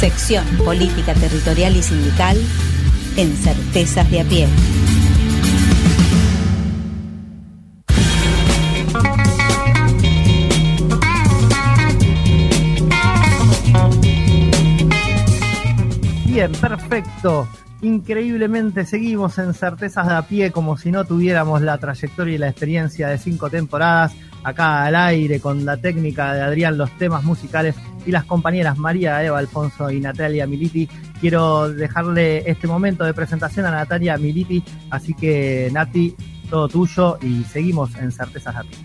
Sección Política Territorial y Sindical en Certezas de a pie. Bien, perfecto. Increíblemente seguimos en Certezas de a pie como si no tuviéramos la trayectoria y la experiencia de cinco temporadas acá al aire con la técnica de Adrián, los temas musicales y las compañeras María Eva Alfonso y Natalia Militi. Quiero dejarle este momento de presentación a Natalia Militi, así que Nati, todo tuyo y seguimos en Certezas pie.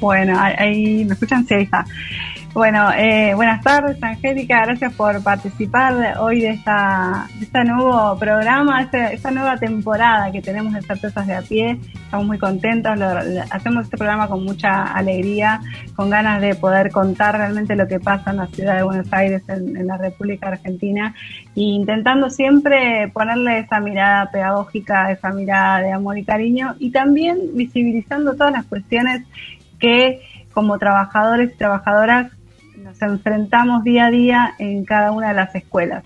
Bueno, ahí me escuchan, sí. Bueno, eh, buenas tardes, Angélica. Gracias por participar hoy de esta, de este nuevo programa, este, esta nueva temporada que tenemos de Certezas de a pie. Estamos muy contentos. hacemos este programa con mucha alegría, con ganas de poder contar realmente lo que pasa en la ciudad de Buenos Aires, en, la República Argentina, e intentando siempre ponerle esa mirada pedagógica, esa mirada de amor y cariño, y también visibilizando todas las cuestiones que como trabajadores y trabajadoras nos enfrentamos día a día en cada una de las escuelas.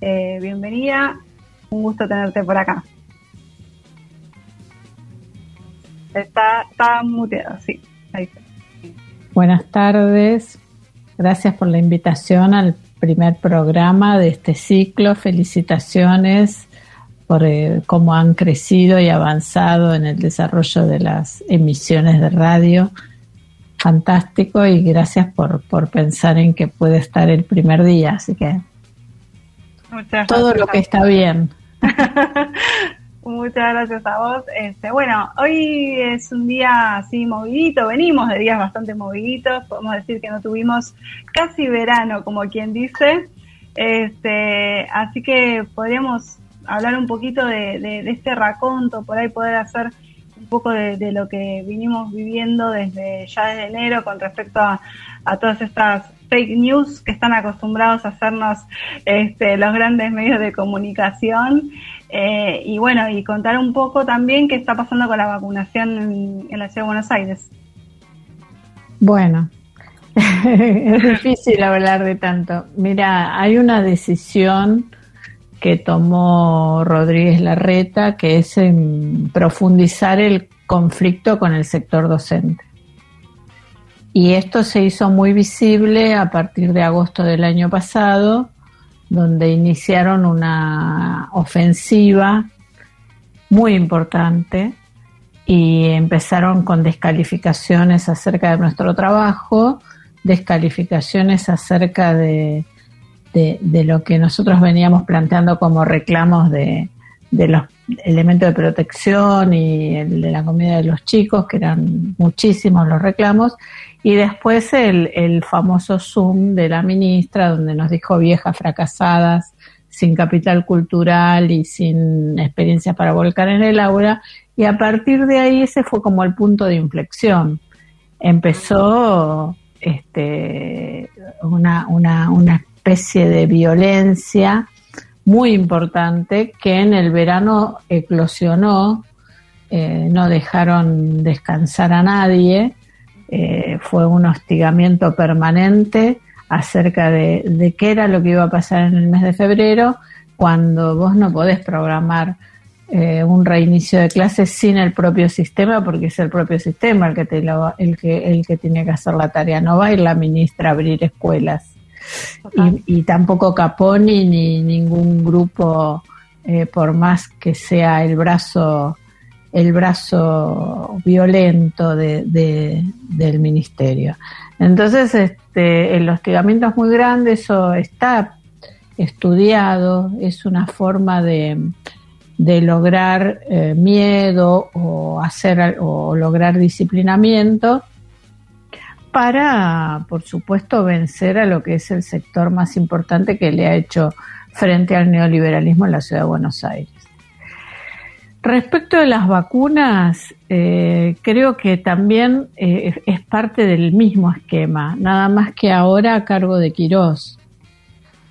Eh, bienvenida, un gusto tenerte por acá. Está, está muteado, sí. Ahí está. Buenas tardes, gracias por la invitación al primer programa de este ciclo. Felicitaciones por eh, cómo han crecido y avanzado en el desarrollo de las emisiones de radio fantástico y gracias por, por pensar en que puede estar el primer día, así que todo lo que está bien. Muchas gracias a vos. Este, bueno, hoy es un día así movidito, venimos de días bastante moviditos, podemos decir que no tuvimos casi verano, como quien dice. Este, así que podríamos hablar un poquito de, de, de este raconto, por ahí poder hacer poco de, lo que vinimos viviendo desde ya desde enero con respecto a, todas estas fake news que están acostumbrados a hacernos este, los grandes medios de comunicación eh, y bueno y contar un poco también qué está pasando con la vacunación en, la ciudad de Buenos Aires. Bueno, es difícil hablar de tanto. Mira, hay una decisión que tomó Rodríguez Larreta, que es profundizar el conflicto con el sector docente. Y esto se hizo muy visible a partir de agosto del año pasado, donde iniciaron una ofensiva muy importante y empezaron con descalificaciones acerca de nuestro trabajo, descalificaciones acerca de de, lo que nosotros veníamos planteando como reclamos de, los elementos de protección y el de la comida de los chicos, que eran muchísimos los reclamos, y después el, el famoso Zoom de la ministra, donde nos dijo viejas fracasadas, sin capital cultural y sin experiencia para volcar en el aula, y a partir de ahí ese fue como el punto de inflexión. Empezó este, una, una, una especie de violencia muy importante que en el verano eclosionó, eh, no dejaron descansar a nadie, eh, fue un hostigamiento permanente acerca de, qué era lo que iba a pasar en el mes de febrero, cuando vos no podés programar eh, un reinicio de clases sin el propio sistema, porque es el propio sistema el que, te el, que, el que tiene que hacer la tarea, no va a ir la ministra a abrir escuelas y, tampoco Caponi ni ningún grupo, eh, por más que sea el brazo el brazo violento de, del ministerio. Entonces, este, el hostigamiento es muy grande, eso está estudiado, es una forma de, de lograr eh, miedo o hacer o lograr disciplinamiento para, por supuesto, vencer a lo que es el sector más importante que le ha hecho frente al neoliberalismo en la ciudad de Buenos Aires. Respecto de las vacunas, eh, creo que también eh, es parte del mismo esquema, nada más que ahora a cargo de Quirós.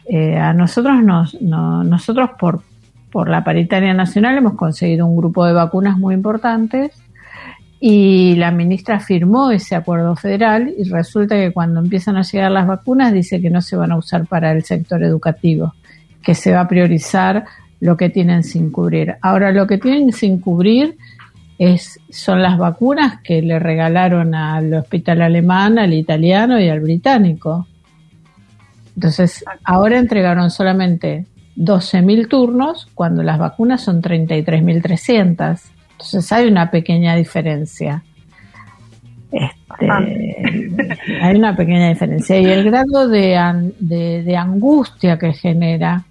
Eh, a nosotros, nos, nosotros por, por la paritaria nacional hemos conseguido un grupo de vacunas muy importantes y la ministra firmó ese acuerdo federal y resulta que cuando empiezan a llegar las vacunas dice que no se van a usar para el sector educativo, que se va a priorizar lo que tienen sin cubrir. Ahora, lo que tienen sin cubrir es, son las vacunas que le regalaron al hospital alemán, al italiano y al británico. Entonces, ahora entregaron solamente 12.000 turnos cuando las vacunas son 33.300. Entonces hay una pequeña diferencia. Este, hay una pequeña diferencia. Y el grado de, de, angustia que genera,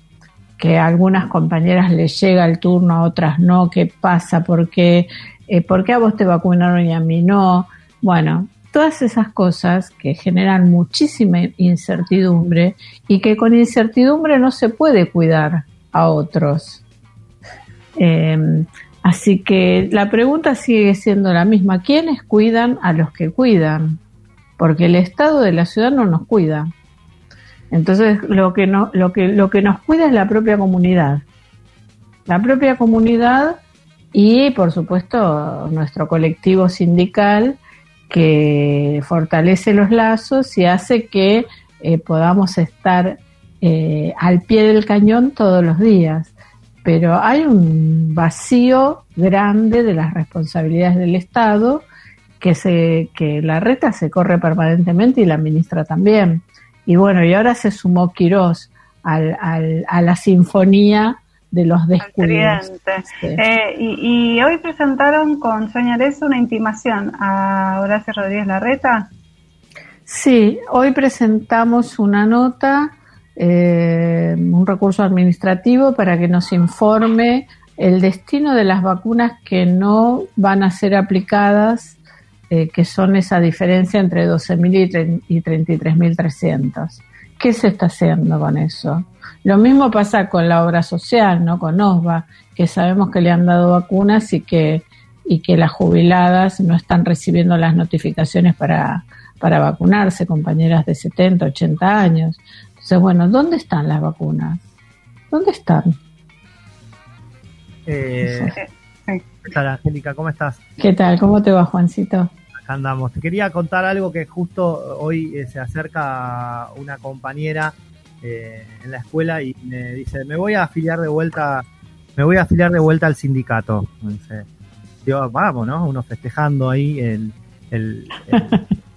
que a algunas compañeras les llega el turno, a otras no, ¿qué pasa? ¿Por qué, eh, ¿Por qué a vos te vacunaron y a mí no? Bueno, todas esas cosas que generan muchísima incertidumbre y que con incertidumbre no se puede cuidar a otros. Eh, Así que la pregunta sigue siendo la misma. ¿Quiénes cuidan a los que cuidan? Porque el Estado de la ciudad no nos cuida. Entonces lo que, no, lo que, lo que nos cuida es la propia comunidad. La propia comunidad y por supuesto nuestro colectivo sindical que fortalece los lazos y hace que eh, podamos estar eh, al pie del cañón todos los días pero hay un vacío grande de las responsabilidades del Estado que se que la reta se corre permanentemente y la ministra también. Y bueno, y ahora se sumó Quirós al, a la sinfonía de los descuidos. Eh, y, hoy presentaron con Soña una intimación a Horacio Rodríguez Larreta. Sí, hoy presentamos una nota eh, un recurso administrativo para que nos informe el destino de las vacunas que no van a ser aplicadas, eh, que son esa diferencia entre 12.000 y 33.300. ¿Qué se está haciendo con eso? Lo mismo pasa con la obra social, ¿no? Con OSVA, que sabemos que le han dado vacunas y que, y que las jubiladas no están recibiendo las notificaciones para, para vacunarse, compañeras de 70, 80 años bueno, ¿dónde están las vacunas? ¿Dónde están? Eh, ¿Qué tal, Angélica? ¿Cómo estás? ¿Qué tal? ¿Cómo te va, Juancito? Acá andamos. Te quería contar algo que justo hoy eh, se acerca una compañera eh, en la escuela y me dice, me voy a afiliar de vuelta, me voy a afiliar de vuelta al sindicato. Dice, yo, vamos, ¿no? Uno festejando ahí el,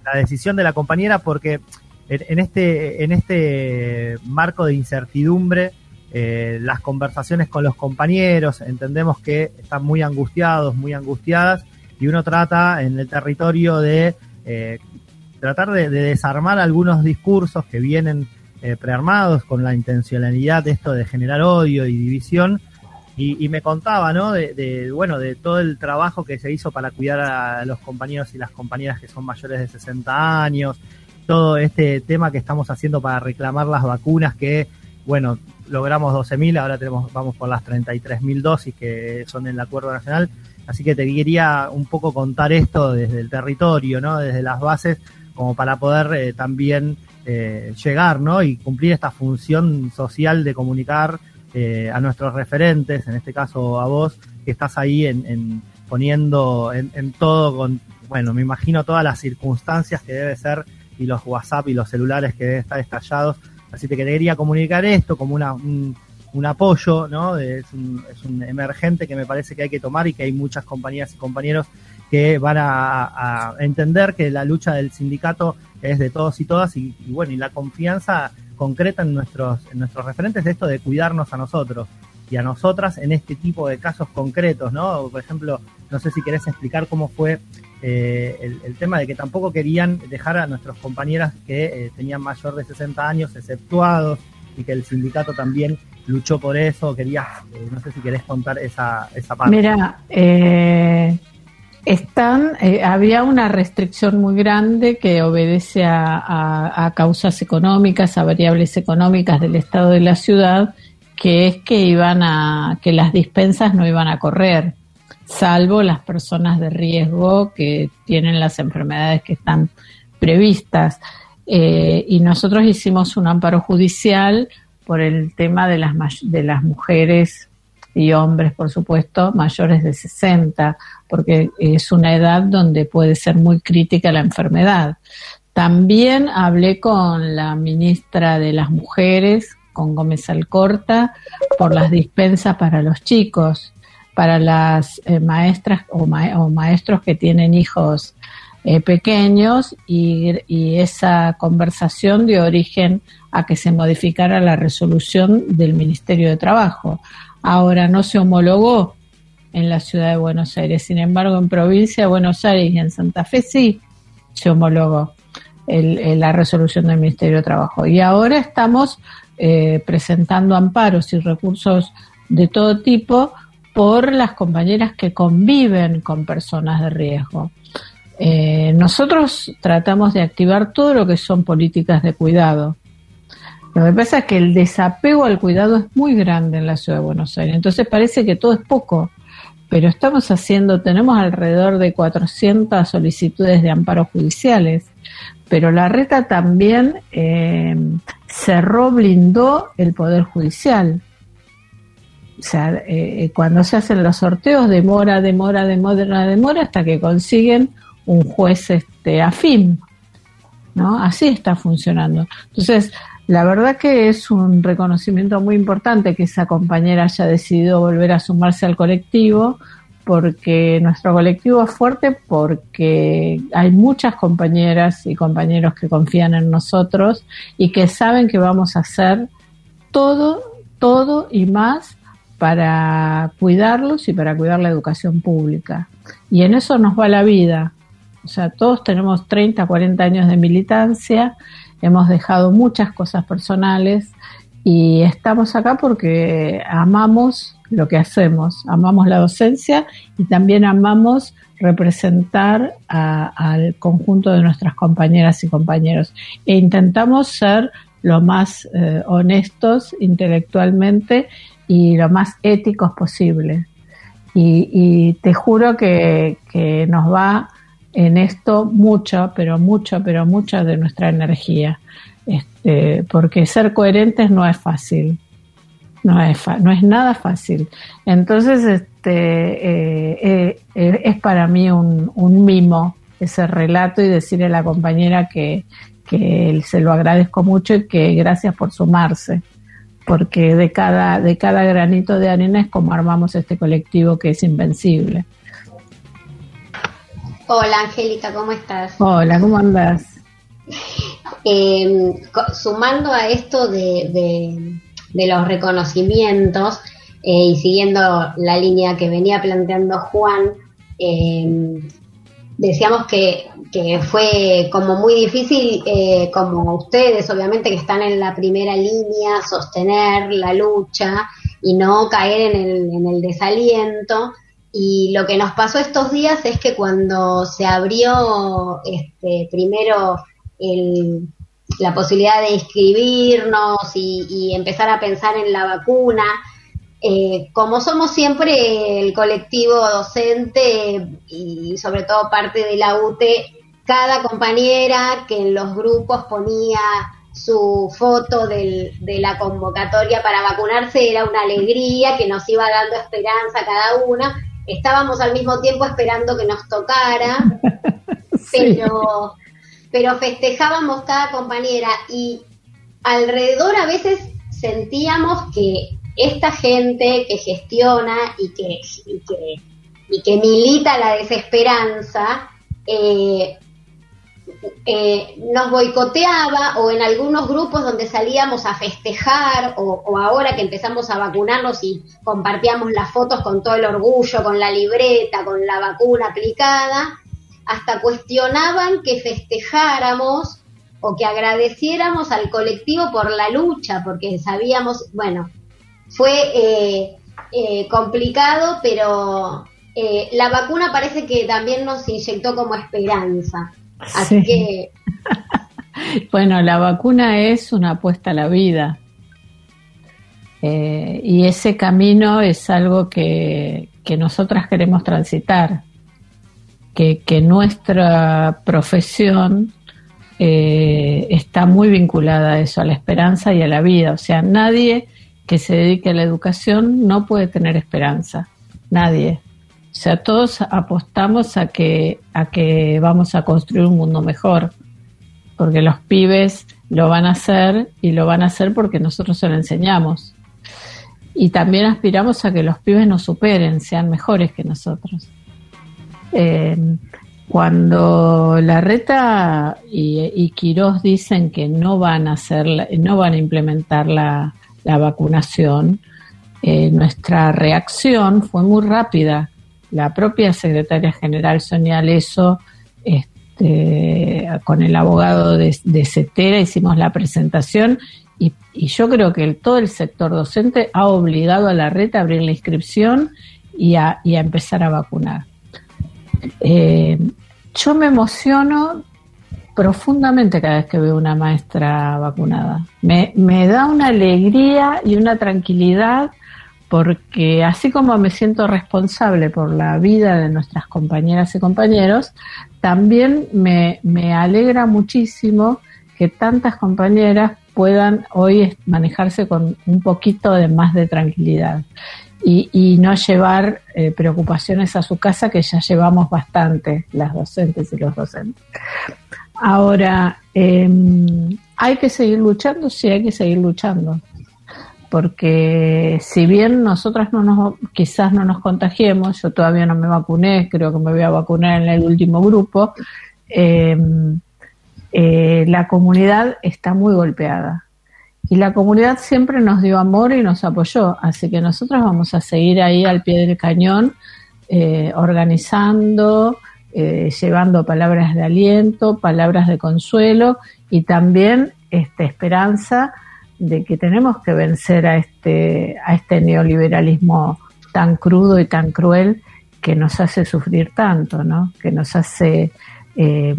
la decisión de la compañera porque en, este, en este marco de incertidumbre, eh, las conversaciones con los compañeros, entendemos que están muy angustiados, muy angustiadas, y uno trata en el territorio de eh, tratar de, desarmar algunos discursos que vienen eh, prearmados con la intencionalidad de esto de generar odio y división. Y, me contaba, ¿no? De, de, bueno, de todo el trabajo que se hizo para cuidar a los compañeros y las compañeras que son mayores de 60 años, todo este tema que estamos haciendo para reclamar las vacunas que, bueno, logramos 12.000, ahora tenemos vamos por las 33.000 dosis que son en el acuerdo nacional. Así que te quería un poco contar esto desde el territorio, ¿no? Desde las bases, como para poder eh, también eh, llegar, ¿no? Y cumplir esta función social de comunicar eh, a nuestros referentes, en este caso a vos, que estás ahí en, poniendo en, en, todo con, bueno, me imagino todas las circunstancias que debe ser y los WhatsApp y los celulares que deben estar estallados. Así que quería comunicar esto como una, un, apoyo, ¿no? Es un, es un, emergente que me parece que hay que tomar y que hay muchas compañías y compañeros que van a, entender que la lucha del sindicato es de todos y todas y, bueno, y la confianza concreta en nuestros, en nuestros referentes de esto de cuidarnos a nosotros y a nosotras en este tipo de casos concretos, ¿no? Por ejemplo, no sé si querés explicar cómo fue eh, el, tema de que tampoco querían dejar a nuestros compañeras que eh, tenían mayor de 60 años exceptuados y que el sindicato también luchó por eso. Quería, eh, no sé si querés contar esa, esa parte. Mira, están, había una restricción muy grande que obedece a, causas económicas, a variables económicas del estado de la ciudad, que es que iban a, que las dispensas no iban a correr salvo las personas de riesgo que tienen las enfermedades que están previstas. Eh, y nosotros hicimos un amparo judicial por el tema de las, de las mujeres y hombres, por supuesto, mayores de 60, porque es una edad donde puede ser muy crítica la enfermedad. También hablé con la ministra de las Mujeres, con Gómez Alcorta, por las dispensas para los chicos, para las eh, maestras o, maestros que tienen hijos eh, pequeños y, y, esa conversación dio origen a que se modificara la resolución del Ministerio de Trabajo. Ahora no se homologó en la ciudad de Buenos Aires, sin embargo en provincia de Buenos Aires y en Santa Fe sí se homologó la resolución del Ministerio de Trabajo. Y ahora estamos eh, presentando amparos y recursos de todo tipo por las compañeras que conviven con personas de riesgo. Eh, nosotros tratamos de activar todo lo que son políticas de cuidado. Lo que pasa es que el desapego al cuidado es muy grande en la ciudad de Buenos Aires, entonces parece que todo es poco, pero estamos haciendo, tenemos alrededor de 400 solicitudes de amparos judiciales pero la reta también eh, cerró, blindó el Poder Judicial. O sea, eh, cuando se hacen los sorteos demora, demora, demora, demora hasta que consiguen un juez este, afín. ¿no? Así está funcionando. Entonces, la verdad que es un reconocimiento muy importante que esa compañera haya decidido volver a sumarse al colectivo, porque nuestro colectivo es fuerte porque hay muchas compañeras y compañeros que confían en nosotros y que saben que vamos a hacer todo, todo y más para cuidarlos y para cuidar la educación pública. Y en eso nos va la vida. O sea, todos tenemos 30, 40 años de militancia, hemos dejado muchas cosas personales y estamos acá porque amamos lo que hacemos. Amamos la docencia y también amamos representar al conjunto de nuestras compañeras y compañeros. E intentamos ser lo más eh, honestos intelectualmente y lo más éticos posible. Y, te juro que, que nos va en esto mucho, pero mucho, pero mucha de nuestra energía. Este, porque ser coherentes no es fácil no es, no es nada fácil. Entonces, este, eh, eh, eh, es para mí un, un, mimo ese relato y decirle a la compañera que, que se lo agradezco mucho y que gracias por sumarse, porque de cada, de cada granito de arena es como armamos este colectivo que es invencible. Hola Angélica, ¿cómo estás? Hola, ¿cómo andas? sumando a esto de de los reconocimientos eh, y siguiendo la línea que venía planteando Juan, eh, decíamos que, fue como muy difícil, eh, como ustedes obviamente que están en la primera línea, sostener la lucha y no caer en el, en el desaliento. Y lo que nos pasó estos días es que cuando se abrió este, primero el, la posibilidad de inscribirnos y, empezar a pensar en la vacuna. Eh, como somos siempre el colectivo docente y sobre todo parte de la UTE, cada compañera que en los grupos ponía su foto de la convocatoria para vacunarse era una alegría que nos iba dando esperanza a cada una. Estábamos al mismo tiempo esperando que nos tocara, pero pero festejábamos cada compañera y alrededor a veces sentíamos que esta gente que gestiona y que, y que, milita la desesperanza, eh, eh, nos boicoteaba o en algunos grupos donde salíamos a festejar o, ahora que empezamos a vacunarnos y compartíamos las fotos con todo el orgullo, con la libreta, con la vacuna aplicada, hasta cuestionaban que festejáramos o que agradeciéramos al colectivo por la lucha, porque sabíamos, bueno, fue eh, eh, complicado, pero eh, la vacuna parece que también nos inyectó como esperanza. Así que... bueno, la vacuna es una apuesta a la vida. y ese camino es algo que, que nosotras queremos transitar que, nuestra profesión eh, está muy vinculada a eso, a la esperanza y a la vida. O sea, nadie que se dedique a la educación no puede tener esperanza, nadie. O sea, todos apostamos a que, a que vamos a construir un mundo mejor, porque los pibes lo van a hacer y lo van a hacer porque nosotros se lo enseñamos. Y también aspiramos a que los pibes nos superen, sean mejores que nosotros. Eh, cuando Larreta y, y Quirós dicen que no van a hacer, no van a implementar la, vacunación, eh, nuestra reacción fue muy rápida. La propia secretaria general Sonia Leso, este, con el abogado de, de Cetera, hicimos la presentación y, yo creo que todo el sector docente ha obligado a la red a abrir la inscripción y a, empezar a vacunar. Eh, yo me emociono profundamente cada vez que veo una maestra vacunada. Me da una alegría y una tranquilidad porque así como me siento responsable por la vida de nuestras compañeras y compañeros, también me, me alegra muchísimo que tantas compañeras puedan hoy manejarse con un poquito de más de tranquilidad y, no llevar eh, preocupaciones a su casa, que ya llevamos bastante las docentes y los docentes. Ahora, em, ¿hay que seguir luchando? Sí, hay que seguir luchando. Porque si bien nosotras no nos, quizás no nos contagiemos, yo todavía no me vacuné, creo que me voy a vacunar en el último grupo, em, eh, la comunidad está muy golpeada. Y la comunidad siempre nos dio amor y nos apoyó, así que nosotros vamos a seguir ahí al pie del cañón, eh, organizando, eh, llevando palabras de aliento, palabras de consuelo y también esta esperanza de que tenemos que vencer a este, a este neoliberalismo tan crudo y tan cruel que nos hace sufrir tanto, ¿no? que nos hace eh,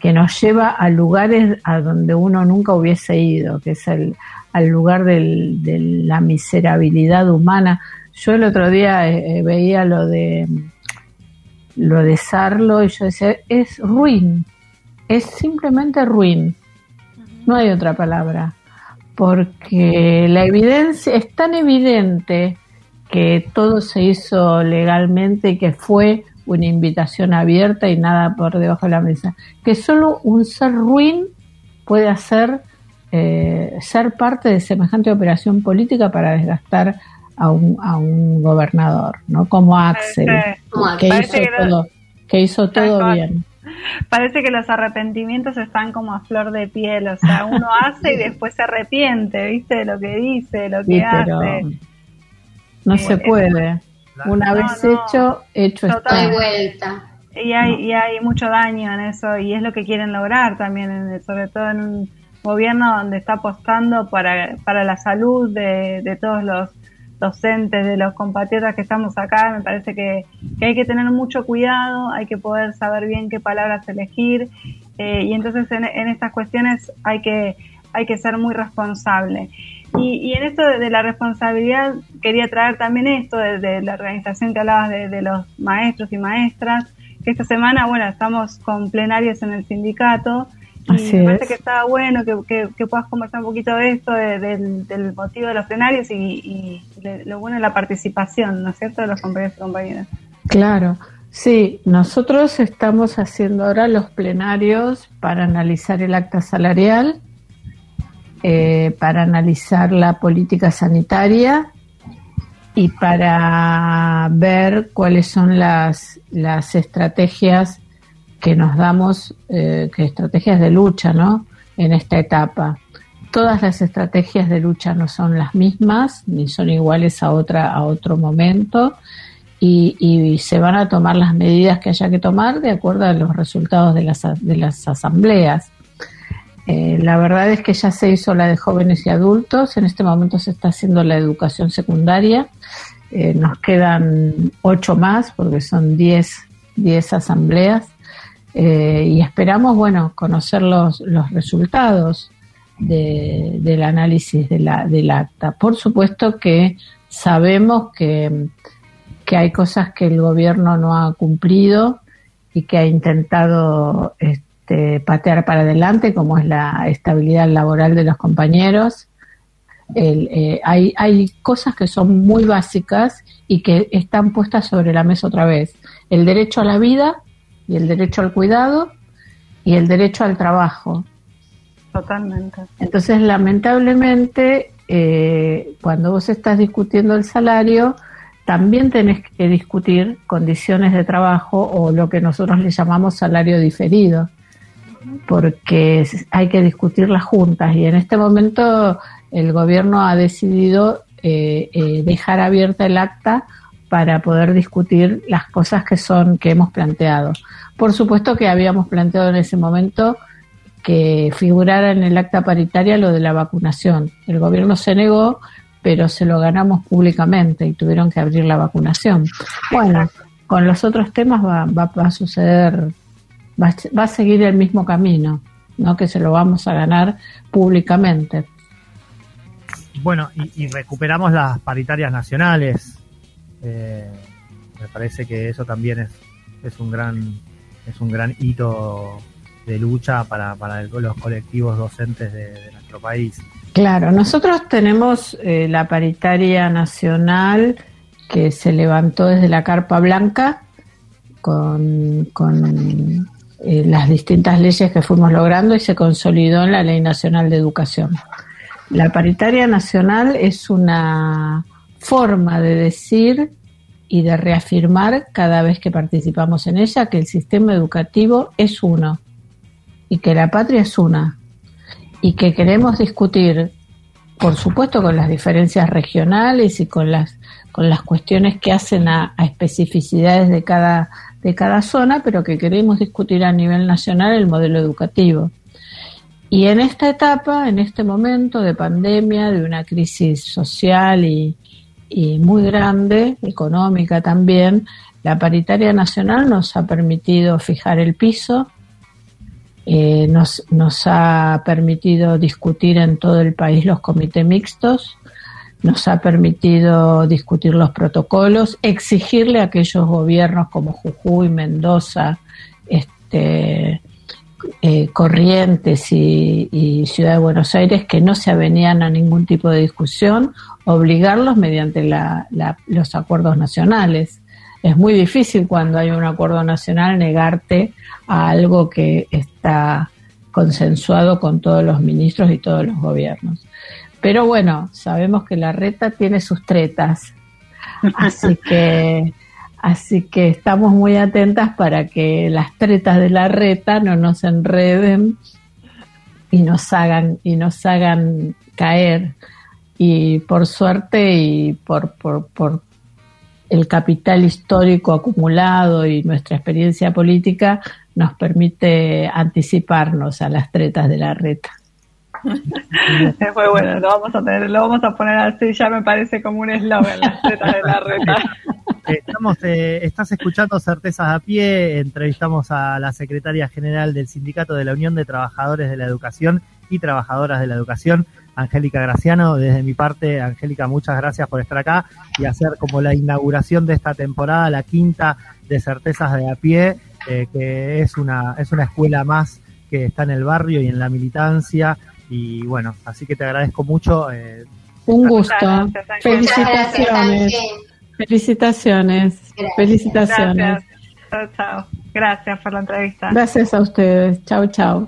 que nos lleva a lugares a donde uno nunca hubiese ido, que es el, al lugar del, de la miserabilidad humana. Yo el otro día eh, eh, veía lo de lo de Sarlo y yo decía, es ruin, es simplemente ruin, no hay otra palabra, porque la evidencia es tan evidente que todo se hizo legalmente y que fue una invitación abierta y nada por debajo de la mesa. Que solo un ser ruin puede hacer eh, ser parte de semejante operación política para desgastar a un, a un gobernador, ¿no? Como Axel, que, hizo todo, que hizo todo bien. Parece que los arrepentimientos están como a flor de piel, o sea, uno hace y después se arrepiente, ¿viste? De lo que dice, lo que hace. No se puede. Una vez hecho, hecho está. vuelta. Y hay, y hay mucho daño en eso y es lo que quieren lograr también, sobre todo en un gobierno donde está apostando para, para la salud de, de todos los docentes, de los compatriotas que estamos acá, me parece que, hay que tener mucho cuidado, hay que poder saber bien qué palabras elegir eh, y entonces en, en, estas cuestiones hay que, hay que ser muy responsable. Y, en esto de, la responsabilidad quería traer también esto de, la organización que hablabas de, los maestros y maestras, que esta semana, bueno, estamos con plenarios en el sindicato y me parece que estaba bueno que, puedas conversar un poquito de esto, del, motivo de los plenarios y, lo bueno de la participación, ¿no es cierto?, de los compañeros y compañeras. Claro. Sí, nosotros estamos haciendo ahora los plenarios para analizar el acta salarial eh, para analizar la política sanitaria y para ver cuáles son las, las estrategias que nos damos, eh, estrategias de lucha, ¿no? En esta etapa. Todas las estrategias de lucha no son las mismas, ni son iguales a otra, a otro momento, y, y se van a tomar las medidas que haya que tomar de acuerdo a los resultados de las, de las asambleas. Eh, la verdad es que ya se hizo la de jóvenes y adultos, en este momento se está haciendo la educación secundaria, eh, nos quedan ocho más porque son diez, diez asambleas eh, y esperamos, bueno, conocer los, los resultados de, del análisis de la, del acta. Por supuesto que sabemos que, que hay cosas que el gobierno no ha cumplido y que ha intentado este, patear para adelante, como es la estabilidad laboral de los compañeros. eh, hay, hay cosas que son muy básicas y que están puestas sobre la mesa otra vez. El derecho a la vida y el derecho al cuidado y el derecho al trabajo. Totalmente. Entonces, lamentablemente, eh, cuando vos estás discutiendo el salario, también tenés que discutir condiciones de trabajo o lo que nosotros le llamamos salario diferido, porque hay que discutirlas juntas y en este momento el gobierno ha decidido eh, eh, dejar abierta el acta para poder discutir las cosas que son que hemos planteado. Por supuesto que habíamos planteado en ese momento que figurara en el acta paritaria lo de la vacunación. El gobierno se negó, pero se lo ganamos públicamente y tuvieron que abrir la vacunación. Bueno, con los otros temas va, a suceder, va, va, a seguir el mismo camino, ¿no? que se lo vamos a ganar públicamente. Bueno, y recuperamos las paritarias nacionales. Eh, me parece que eso también es, es un gran es un gran hito de lucha para, para los colectivos docentes de, de, nuestro país. Claro, nosotros tenemos eh, la paritaria nacional que se levantó desde la Carpa Blanca con, con eh, las distintas leyes que fuimos logrando y se consolidó en la Ley Nacional de Educación. La paritaria nacional es una forma de decir y de reafirmar cada vez que participamos en ella que el sistema educativo es uno y que la patria es una y que queremos discutir, por supuesto, con las diferencias regionales y con las con las cuestiones que hacen a, especificidades de cada de cada zona, pero que queremos discutir a nivel nacional el modelo educativo. Y en esta etapa, en este momento de pandemia, de una crisis social y, y muy grande, económica también, la paritaria nacional nos ha permitido fijar el piso, eh, nos, nos ha permitido discutir en todo el país los comités mixtos, nos ha permitido discutir los protocolos, exigirle a aquellos gobiernos como Jujuy, Mendoza, este, eh, Corrientes y, Ciudad de Buenos Aires que no se avenían a ningún tipo de discusión, obligarlos mediante la, los acuerdos nacionales. Es muy difícil cuando hay un acuerdo nacional negarte a algo que está consensuado con todos los ministros y todos los gobiernos. Pero bueno, sabemos que la reta tiene sus tretas, así que Así que estamos muy atentas para que las tretas de la reta no nos enreden y nos hagan y nos hagan caer. Y por suerte y por, por, por el capital histórico acumulado y nuestra experiencia política nos permite anticiparnos a las tretas de la reta. Fue bueno, lo vamos a tener, lo vamos a poner así, ya me parece como un eslogan, las de la reta. Estamos, eh, estás escuchando Certezas a Pie, entrevistamos a la secretaria general del Sindicato de la Unión de Trabajadores de la Educación y Trabajadoras de la Educación, Angélica Graciano. Desde mi parte, Angélica, muchas gracias por estar acá y hacer como la inauguración de esta temporada, la quinta de Certezas de a Pie, eh, que es una, es una escuela más que está en el barrio y en la militancia. Y bueno, así que te agradezco mucho. Eh, Un gusto. Gracias, Felicitaciones. Felicitaciones. Gracias. Felicitaciones. Gracias. Chao, chao. Gracias por la entrevista. Gracias a ustedes. Chao, chao.